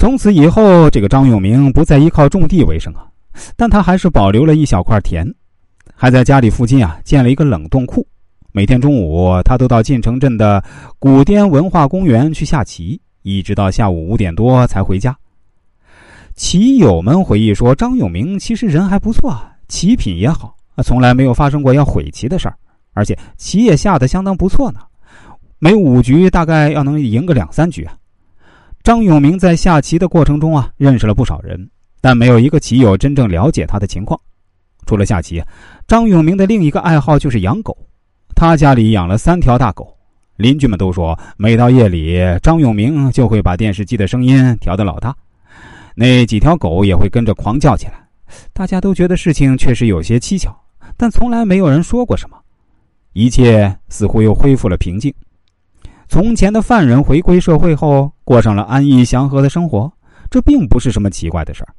从此以后，这个张永明不再依靠种地为生啊，但他还是保留了一小块田，还在家里附近啊建了一个冷冻库。每天中午，他都到晋城镇的古滇文化公园去下棋，一直到下午五点多才回家。棋友们回忆说，张永明其实人还不错，棋品也好，从来没有发生过要毁棋的事儿，而且棋也下得相当不错呢。每五局大概要能赢个两三局啊。张永明在下棋的过程中啊，认识了不少人，但没有一个棋友真正了解他的情况。除了下棋，张永明的另一个爱好就是养狗。他家里养了三条大狗，邻居们都说，每到夜里，张永明就会把电视机的声音调得老大，那几条狗也会跟着狂叫起来。大家都觉得事情确实有些蹊跷，但从来没有人说过什么。一切似乎又恢复了平静。从前的犯人回归社会后，过上了安逸祥和的生活，这并不是什么奇怪的事儿。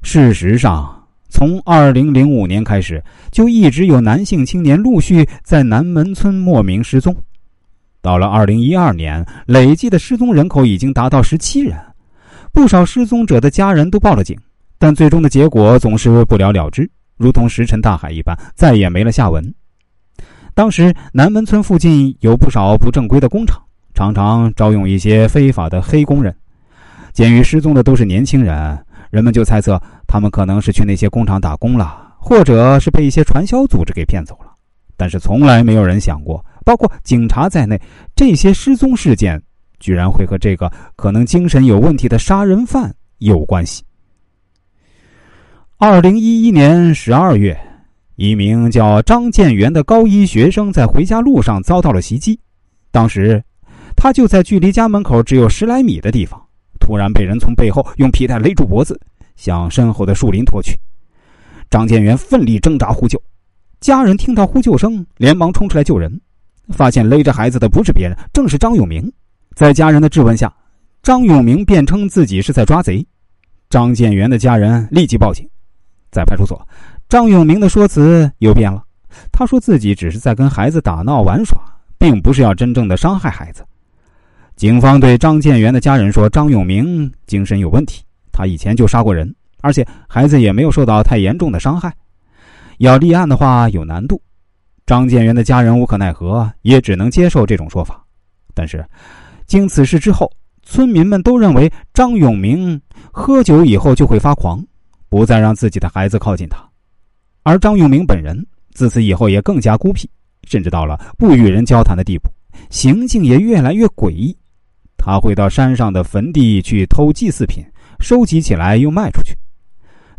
事实上，从二零零五年开始，就一直有男性青年陆续在南门村莫名失踪。到了二零一二年，累计的失踪人口已经达到十七人。不少失踪者的家人都报了警，但最终的结果总是不了了之，如同石沉大海一般，再也没了下文。当时南门村附近有不少不正规的工厂，常常招用一些非法的黑工人。鉴于失踪的都是年轻人，人们就猜测他们可能是去那些工厂打工了，或者是被一些传销组织给骗走了。但是从来没有人想过，包括警察在内，这些失踪事件居然会和这个可能精神有问题的杀人犯有关系。二零一一年十二月。一名叫张建元的高一学生在回家路上遭到了袭击，当时他就在距离家门口只有十来米的地方，突然被人从背后用皮带勒住脖子，向身后的树林拖去。张建元奋力挣扎呼救，家人听到呼救声，连忙冲出来救人，发现勒着孩子的不是别人，正是张永明。在家人的质问下，张永明辩称自己是在抓贼。张建元的家人立即报警，在派出所。张永明的说辞又变了，他说自己只是在跟孩子打闹玩耍，并不是要真正的伤害孩子。警方对张建元的家人说：“张永明精神有问题，他以前就杀过人，而且孩子也没有受到太严重的伤害，要立案的话有难度。”张建元的家人无可奈何，也只能接受这种说法。但是，经此事之后，村民们都认为张永明喝酒以后就会发狂，不再让自己的孩子靠近他。而张永明本人自此以后也更加孤僻，甚至到了不与人交谈的地步，行径也越来越诡异。他会到山上的坟地去偷祭祀品，收集起来又卖出去。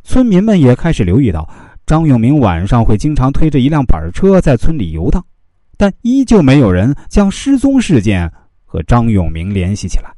村民们也开始留意到，张永明晚上会经常推着一辆板车在村里游荡，但依旧没有人将失踪事件和张永明联系起来。